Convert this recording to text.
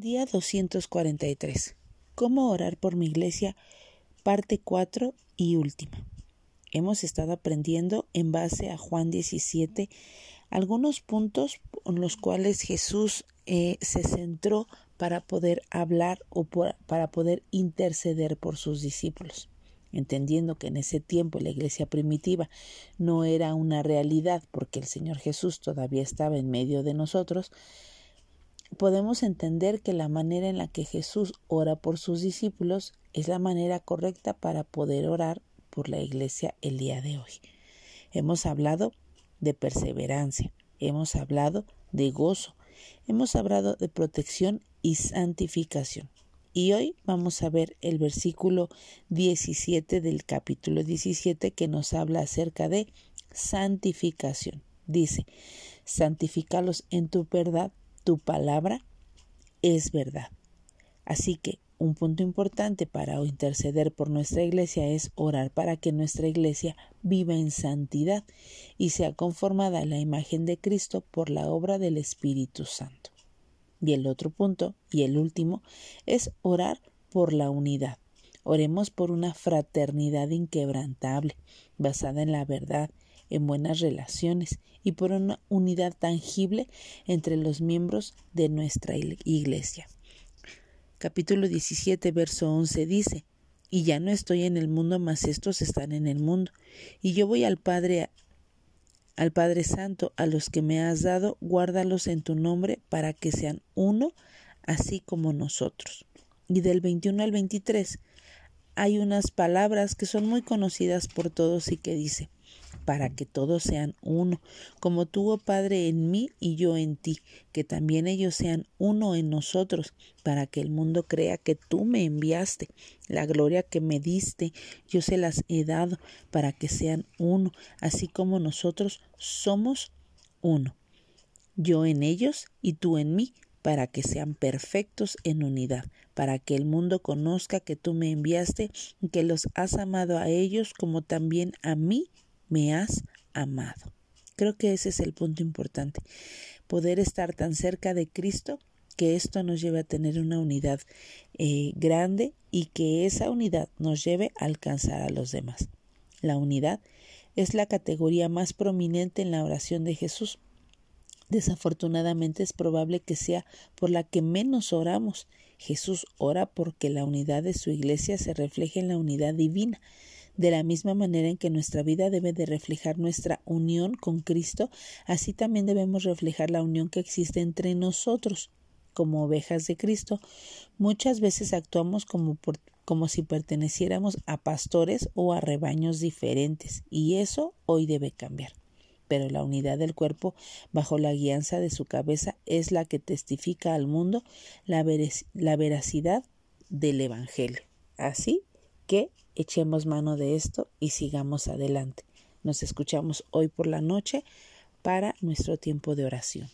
Día 243. ¿Cómo orar por mi iglesia? Parte 4 y última. Hemos estado aprendiendo en base a Juan 17 algunos puntos en los cuales Jesús eh, se centró para poder hablar o para poder interceder por sus discípulos. Entendiendo que en ese tiempo la iglesia primitiva no era una realidad porque el Señor Jesús todavía estaba en medio de nosotros, podemos entender que la manera en la que Jesús ora por sus discípulos es la manera correcta para poder orar por la iglesia el día de hoy. Hemos hablado de perseverancia, hemos hablado de gozo, hemos hablado de protección y santificación. Y hoy vamos a ver el versículo 17 del capítulo 17 que nos habla acerca de santificación. Dice, santifícalos en tu verdad, tu palabra es verdad. Así que un punto importante para interceder por nuestra iglesia es orar para que nuestra iglesia viva en santidad y sea conformada a la imagen de Cristo por la obra del Espíritu Santo. Y el otro punto, y el último, es orar por la unidad. Oremos por una fraternidad inquebrantable, basada en la verdad, en buenas relaciones y por una unidad tangible entre los miembros de nuestra iglesia. Capítulo 17, verso 11 dice, Y ya no estoy en el mundo, mas estos están en el mundo, y yo voy al Padre al Padre Santo, a los que me has dado, guárdalos en tu nombre para que sean uno, así como nosotros. Y del 21 al 23 hay unas palabras que son muy conocidas por todos y que dice, para que todos sean uno, como tú, oh Padre, en mí y yo en ti, que también ellos sean uno en nosotros, para que el mundo crea que tú me enviaste. La gloria que me diste, yo se las he dado, para que sean uno, así como nosotros somos uno. Yo en ellos y tú en mí, para que sean perfectos en unidad, para que el mundo conozca que tú me enviaste y que los has amado a ellos como también a mí me has amado. Creo que ese es el punto importante, poder estar tan cerca de Cristo que esto nos lleve a tener una unidad eh, grande y que esa unidad nos lleve a alcanzar a los demás. La unidad es la categoría más prominente en la oración de Jesús. Desafortunadamente es probable que sea por la que menos oramos. Jesús ora porque la unidad de su iglesia se refleje en la unidad divina. De la misma manera en que nuestra vida debe de reflejar nuestra unión con Cristo, así también debemos reflejar la unión que existe entre nosotros. Como ovejas de Cristo, muchas veces actuamos como, como si perteneciéramos a pastores o a rebaños diferentes, y eso hoy debe cambiar pero la unidad del cuerpo bajo la guianza de su cabeza es la que testifica al mundo la, la, veracidad del Evangelio. Así que echemos mano de esto y sigamos adelante. Nos escuchamos hoy por la noche para nuestro tiempo de oración.